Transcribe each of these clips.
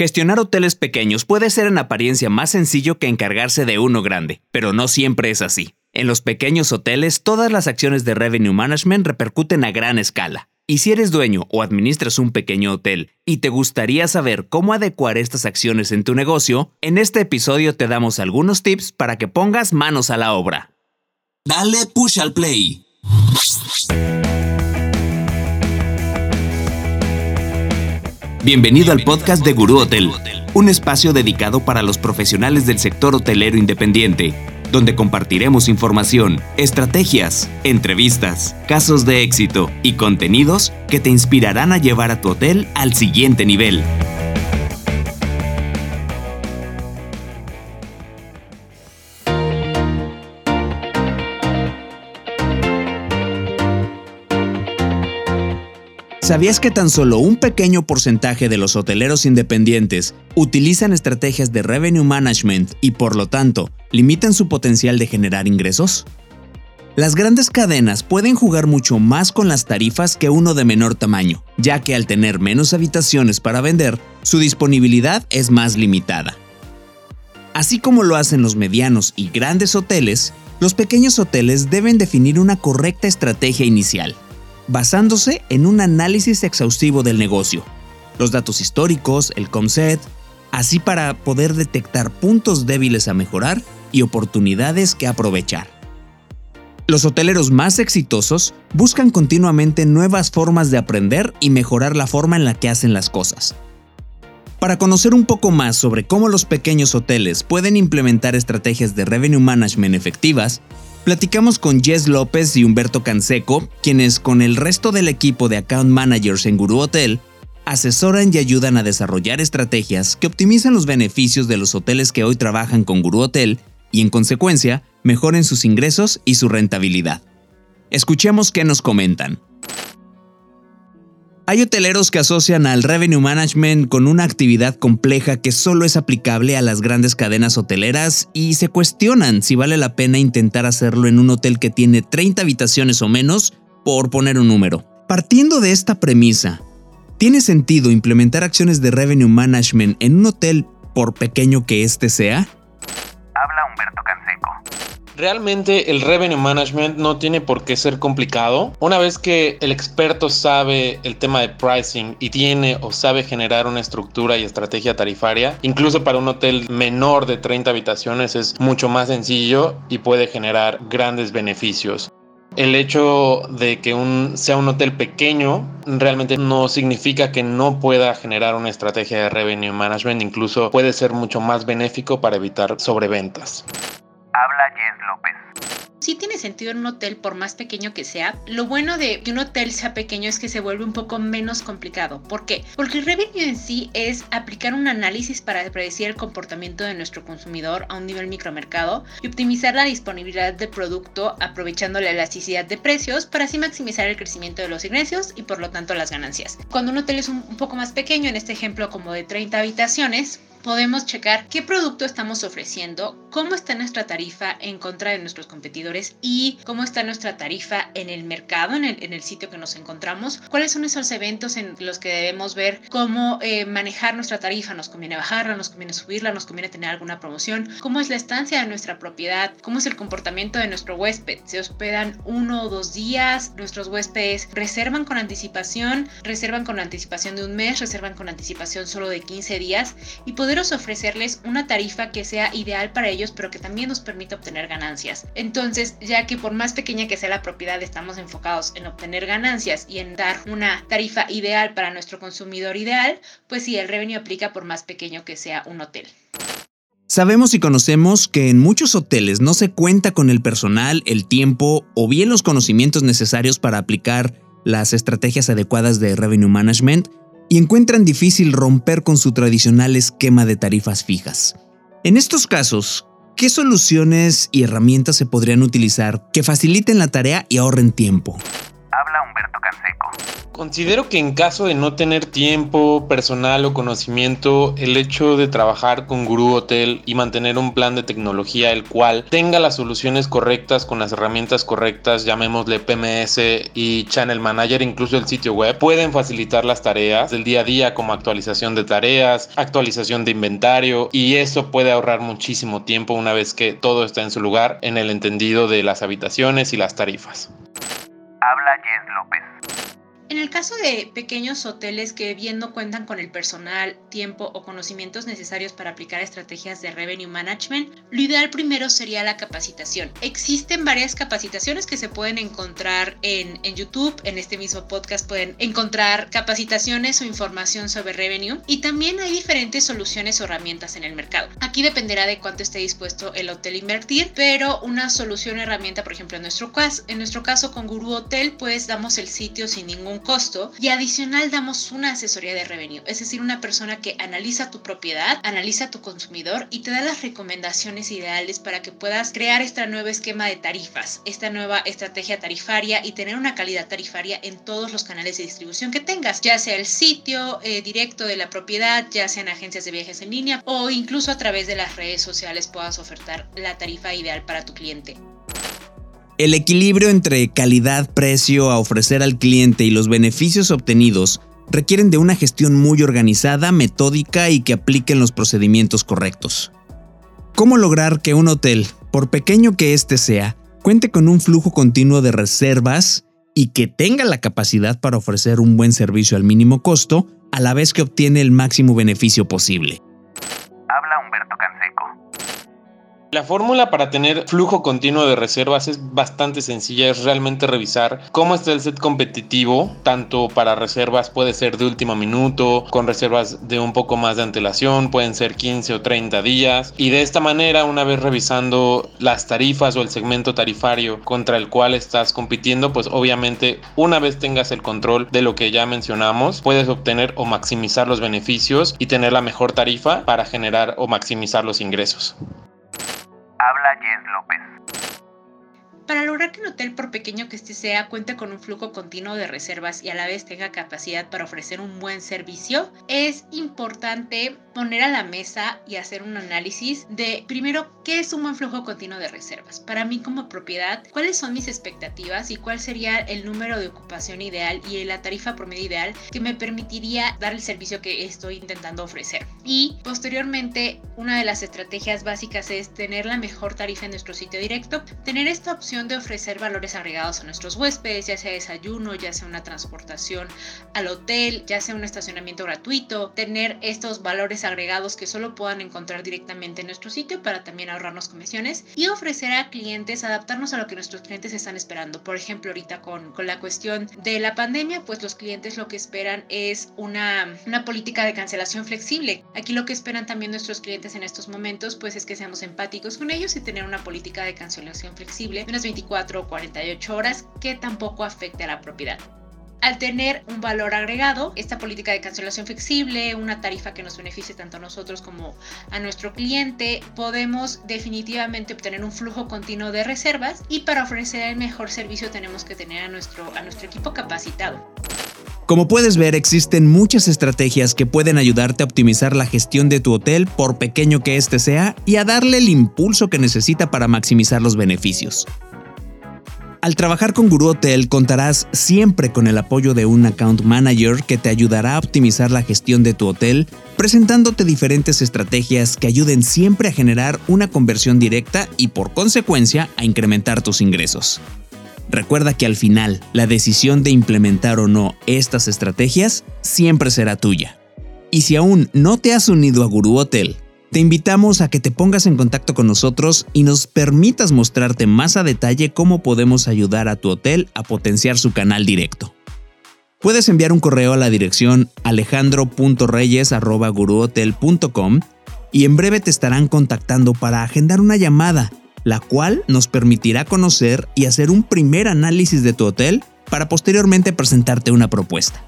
Gestionar hoteles pequeños puede ser en apariencia más sencillo que encargarse de uno grande, pero no siempre es así. En los pequeños hoteles, todas las acciones de revenue management repercuten a gran escala. Y si eres dueño o administras un pequeño hotel y te gustaría saber cómo adecuar estas acciones en tu negocio, en este episodio te damos algunos tips para que pongas manos a la obra. Dale push al play. Bienvenido al podcast de Gurú Hotel, un espacio dedicado para los profesionales del sector hotelero independiente, donde compartiremos información, estrategias, entrevistas, casos de éxito y contenidos que te inspirarán a llevar a tu hotel al siguiente nivel. ¿Sabías que tan solo un pequeño porcentaje de los hoteleros independientes utilizan estrategias de revenue management y por lo tanto limitan su potencial de generar ingresos? Las grandes cadenas pueden jugar mucho más con las tarifas que uno de menor tamaño, ya que al tener menos habitaciones para vender, su disponibilidad es más limitada. Así como lo hacen los medianos y grandes hoteles, los pequeños hoteles deben definir una correcta estrategia inicial, basándose en un análisis exhaustivo del negocio, los datos históricos, el COMSET, así para poder detectar puntos débiles a mejorar y oportunidades que aprovechar. Los hoteleros más exitosos buscan continuamente nuevas formas de aprender y mejorar la forma en la que hacen las cosas. Para conocer un poco más sobre cómo los pequeños hoteles pueden implementar estrategias de revenue management efectivas, Platicamos con Jess López y Humberto Canseco, quienes con el resto del equipo de account managers en Guru Hotel asesoran y ayudan a desarrollar estrategias que optimizan los beneficios de los hoteles que hoy trabajan con Guru Hotel y en consecuencia mejoren sus ingresos y su rentabilidad. Escuchemos qué nos comentan. Hay hoteleros que asocian al revenue management con una actividad compleja que solo es aplicable a las grandes cadenas hoteleras y se cuestionan si vale la pena intentar hacerlo en un hotel que tiene 30 habitaciones o menos, por poner un número. Partiendo de esta premisa, ¿tiene sentido implementar acciones de revenue management en un hotel por pequeño que éste sea? Realmente el revenue management no tiene por qué ser complicado. Una vez que el experto sabe el tema de pricing y tiene o sabe generar una estructura y estrategia tarifaria, incluso para un hotel menor de 30 habitaciones es mucho más sencillo y puede generar grandes beneficios. El hecho de que sea un hotel pequeño realmente no significa que no pueda generar una estrategia de revenue management, incluso puede ser mucho más benéfico para evitar sobreventas. Habla Jess López. Sí tiene sentido en un hotel por más pequeño que sea. Lo bueno de que un hotel sea pequeño es que se vuelve un poco menos complicado. ¿Por qué? Porque el revenue en sí es aplicar un análisis para predecir el comportamiento de nuestro consumidor a un nivel micromercado y optimizar la disponibilidad de producto aprovechando la elasticidad de precios para así maximizar el crecimiento de los ingresos y por lo tanto las ganancias. Cuando un hotel es un poco más pequeño, en este ejemplo como de 30 habitaciones, podemos checar qué producto estamos ofreciendo, cómo está nuestra tarifa en contra de nuestros competidores y cómo está nuestra tarifa en el mercado, en el, sitio que nos encontramos, cuáles son esos eventos en los que debemos ver cómo eh, manejar nuestra tarifa, nos conviene bajarla, nos conviene subirla, nos conviene tener alguna promoción, cómo es la estancia de nuestra propiedad, cómo es el comportamiento de nuestro huésped, se hospedan uno o dos días, nuestros huéspedes reservan con anticipación, reservan con anticipación de un mes, reservan con anticipación solo de 15 días y podemos ofrecerles una tarifa que sea ideal para ellos, pero que también nos permita obtener ganancias. Entonces, ya que por más pequeña que sea la propiedad, estamos enfocados en obtener ganancias y en dar una tarifa ideal para nuestro consumidor ideal, pues sí, el revenue aplica por más pequeño que sea un hotel. Sabemos y conocemos que en muchos hoteles no se cuenta con el personal, el tiempo o bien los conocimientos necesarios para aplicar las estrategias adecuadas de revenue management y encuentran difícil romper con su tradicional esquema de tarifas fijas. En estos casos, ¿qué soluciones y herramientas se podrían utilizar que faciliten la tarea y ahorren tiempo? Considero que en caso de no tener tiempo, personal o conocimiento, el hecho de trabajar con Guru Hotel y mantener un plan de tecnología el cual tenga las soluciones correctas con las herramientas correctas, llamémosle PMS y Channel Manager, incluso el sitio web, pueden facilitar las tareas del día a día como actualización de tareas, actualización de inventario y eso puede ahorrar muchísimo tiempo una vez que todo está en su lugar en el entendido de las habitaciones y las tarifas. Habla Jess López. En el caso de pequeños hoteles que bien no cuentan con el personal, tiempo o conocimientos necesarios para aplicar estrategias de revenue management, lo ideal primero sería la capacitación. Existen varias capacitaciones que se pueden encontrar en, en YouTube, en este mismo podcast pueden encontrar capacitaciones o información sobre revenue y también hay diferentes soluciones o herramientas en el mercado. Aquí dependerá de cuánto esté dispuesto el hotel a invertir, pero una solución o herramienta, por ejemplo, en nuestro caso, en nuestro caso con Guru Hotel, pues damos el sitio sin ningún costo y adicional damos una asesoría de revenue, es decir, una persona que analiza tu propiedad, analiza tu consumidor y te da las recomendaciones ideales para que puedas crear este nuevo esquema de tarifas, esta nueva estrategia tarifaria y tener una calidad tarifaria en todos los canales de distribución que tengas, ya sea el sitio eh, directo de la propiedad, ya sean agencias de viajes en línea o incluso a través de las redes sociales puedas ofertar la tarifa ideal para tu cliente. El equilibrio entre calidad-precio a ofrecer al cliente y los beneficios obtenidos requieren de una gestión muy organizada, metódica y que apliquen los procedimientos correctos. ¿Cómo lograr que un hotel, por pequeño que éste sea, cuente con un flujo continuo de reservas y que tenga la capacidad para ofrecer un buen servicio al mínimo costo, a la vez que obtiene el máximo beneficio posible? La fórmula para tener flujo continuo de reservas es bastante sencilla, es realmente revisar cómo está el set competitivo, tanto para reservas puede ser de último minuto, con reservas de un poco más de antelación, pueden ser 15 o 30 días, y de esta manera, una vez revisando las tarifas o el segmento tarifario contra el cual estás compitiendo, pues obviamente una vez tengas el control de lo que ya mencionamos, puedes obtener o maximizar los beneficios y tener la mejor tarifa para generar o maximizar los ingresos. Habla Jess López. Para lograr que un hotel, por pequeño que este sea, cuente con un flujo continuo de reservas y a la vez tenga capacidad para ofrecer un buen servicio, es importante poner a la mesa y hacer un análisis de, primero, qué es un buen flujo continuo de reservas. Para mí como propiedad, cuáles son mis expectativas y cuál sería el número de ocupación ideal y la tarifa promedio ideal que me permitiría dar el servicio que estoy intentando ofrecer. Y posteriormente, una de las estrategias básicas es tener la mejor tarifa en nuestro sitio directo, tener esta opción de ofrecer valores agregados a nuestros huéspedes, ya sea desayuno, ya sea una transportación al hotel, ya sea un estacionamiento gratuito, tener estos valores agregados que solo puedan encontrar directamente en nuestro sitio para también ahorrarnos comisiones y ofrecer a clientes, adaptarnos a lo que nuestros clientes están esperando. Por ejemplo, ahorita con, con la cuestión de la pandemia, pues los clientes lo que esperan es una, una política de cancelación flexible. Aquí lo que esperan también nuestros clientes en estos momentos, pues es que seamos empáticos con ellos y tener una política de cancelación flexible de unas 24 o 48 horas que tampoco afecte a la propiedad. Al tener un valor agregado, esta política de cancelación flexible, una tarifa que nos beneficie tanto a nosotros como a nuestro cliente, podemos definitivamente obtener un flujo continuo de reservas y para ofrecer el mejor servicio tenemos que tener a nuestro, a nuestro equipo capacitado. Como puedes ver, existen muchas estrategias que pueden ayudarte a optimizar la gestión de tu hotel, por pequeño que éste sea, y a darle el impulso que necesita para maximizar los beneficios. Al trabajar con Guru Hotel contarás siempre con el apoyo de un account manager que te ayudará a optimizar la gestión de tu hotel, presentándote diferentes estrategias que ayuden siempre a generar una conversión directa y por consecuencia a incrementar tus ingresos. Recuerda que al final, la decisión de implementar o no estas estrategias siempre será tuya. Y si aún no te has unido a Guru Hotel, te invitamos a que te pongas en contacto con nosotros y nos permitas mostrarte más a detalle cómo podemos ayudar a tu hotel a potenciar su canal directo. Puedes enviar un correo a la dirección alejandro.reyes.guruhotel.com y en breve te estarán contactando para agendar una llamada, la cual nos permitirá conocer y hacer un primer análisis de tu hotel para posteriormente presentarte una propuesta.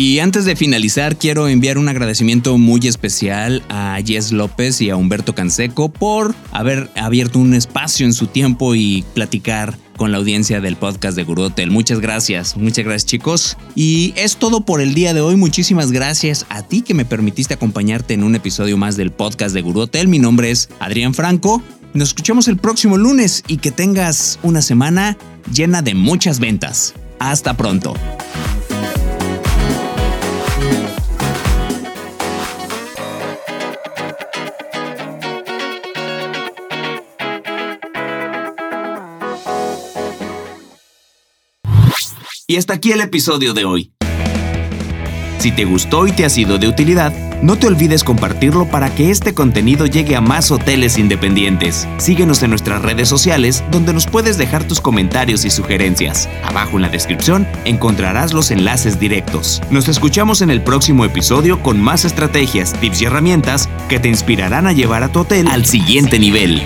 Y antes de finalizar, quiero enviar un agradecimiento muy especial a Jess López y a Humberto Canseco por haber abierto un espacio en su tiempo y platicar con la audiencia del podcast de Guru Hotel. Muchas gracias, muchas gracias chicos. Y es todo por el día de hoy. Muchísimas gracias a ti que me permitiste acompañarte en un episodio más del podcast de Guru Hotel. Mi nombre es Adrián Franco. Nos escuchamos el próximo lunes y que tengas una semana llena de muchas ventas. Hasta pronto. Y hasta aquí el episodio de hoy. Si te gustó y te ha sido de utilidad, no te olvides compartirlo para que este contenido llegue a más hoteles independientes. Síguenos en nuestras redes sociales donde nos puedes dejar tus comentarios y sugerencias. Abajo en la descripción encontrarás los enlaces directos. Nos escuchamos en el próximo episodio con más estrategias, tips y herramientas que te inspirarán a llevar a tu hotel al siguiente nivel.